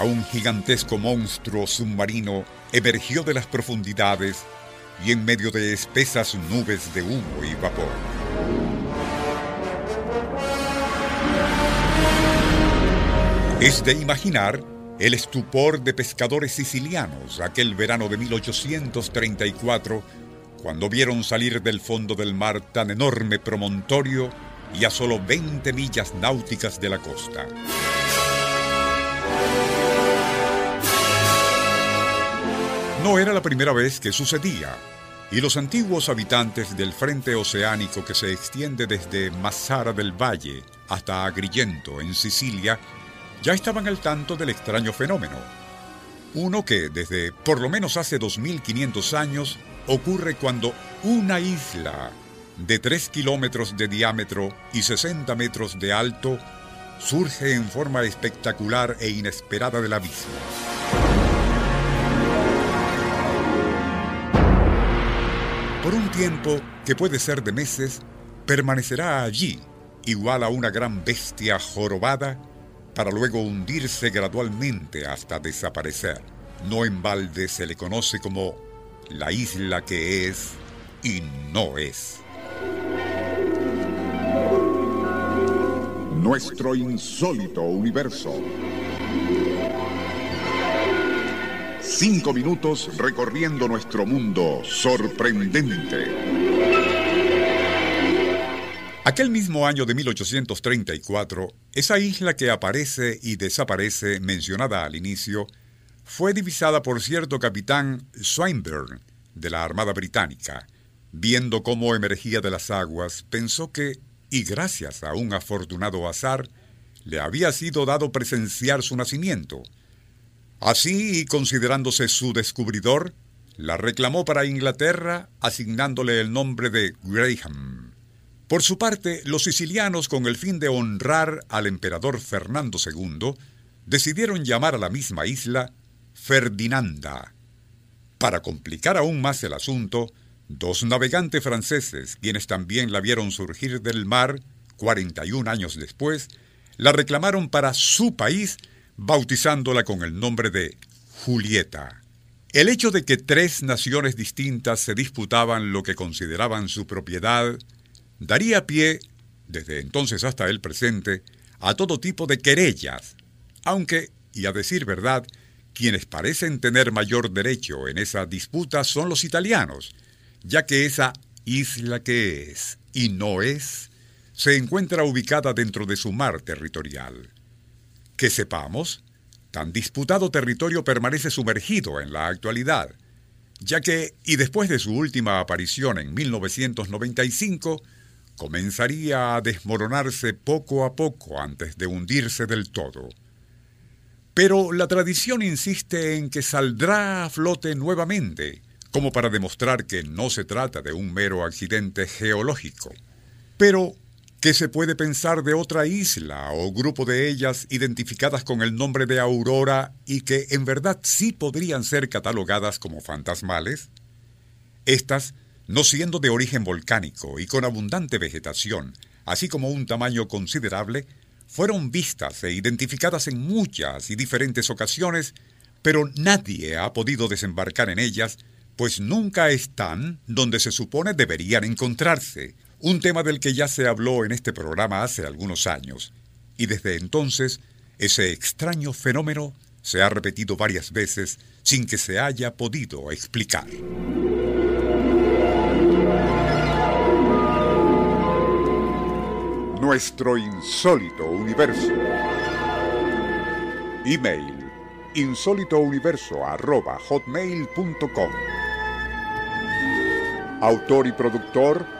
Igual a un gigantesco monstruo submarino emergió de las profundidades y en medio de espesas nubes de humo y vapor. Es de imaginar el estupor de pescadores sicilianos aquel verano de 1834 cuando vieron salir del fondo del mar tan enorme promontorio y a solo 20 millas náuticas de la costa. No era la primera vez que sucedía, y los antiguos habitantes del frente oceánico que se extiende desde Massara del Valle hasta Agrigento, en Sicilia, ya estaban al tanto del extraño fenómeno. Uno que, desde por lo menos hace 2500 años, ocurre cuando una isla de 3 kilómetros de diámetro y 60 metros de alto surge en forma espectacular e inesperada del abismo. Por un tiempo, que puede ser de meses, permanecerá allí, igual a una gran bestia jorobada, para luego hundirse gradualmente hasta desaparecer. No en balde se le conoce como la isla que es y no es. Nuestro insólito universo. Cinco minutos recorriendo nuestro mundo sorprendente. Aquel mismo año de 1834, esa isla que aparece y desaparece, mencionada al inicio, fue divisada por cierto capitán Swinburne de la Armada Británica. Viendo cómo emergía de las aguas, pensó que, y gracias a un afortunado azar, le había sido dado presenciar su nacimiento. Así, y considerándose su descubridor, la reclamó para Inglaterra asignándole el nombre de Graham. Por su parte, los sicilianos, con el fin de honrar al emperador Fernando II, decidieron llamar a la misma isla Ferdinanda. Para complicar aún más el asunto, dos navegantes franceses, quienes también la vieron surgir del mar 41 años después, la reclamaron para su país bautizándola con el nombre de Julieta. El hecho de que tres naciones distintas se disputaban lo que consideraban su propiedad daría pie, desde entonces hasta el presente, a todo tipo de querellas, aunque, y a decir verdad, quienes parecen tener mayor derecho en esa disputa son los italianos, ya que esa isla que es y no es se encuentra ubicada dentro de su mar territorial. Que sepamos, tan disputado territorio permanece sumergido en la actualidad, ya que, y después de su última aparición en 1995, comenzaría a desmoronarse poco a poco antes de hundirse del todo. Pero la tradición insiste en que saldrá a flote nuevamente, como para demostrar que no se trata de un mero accidente geológico. Pero ¿Qué se puede pensar de otra isla o grupo de ellas identificadas con el nombre de Aurora y que en verdad sí podrían ser catalogadas como fantasmales? Estas, no siendo de origen volcánico y con abundante vegetación, así como un tamaño considerable, fueron vistas e identificadas en muchas y diferentes ocasiones, pero nadie ha podido desembarcar en ellas, pues nunca están donde se supone deberían encontrarse, un tema del que ya se habló en este programa hace algunos años, y desde entonces ese extraño fenómeno se ha repetido varias veces sin que se haya podido explicar. nuestro insólito universo. Email insólitouniverso.com Autor y productor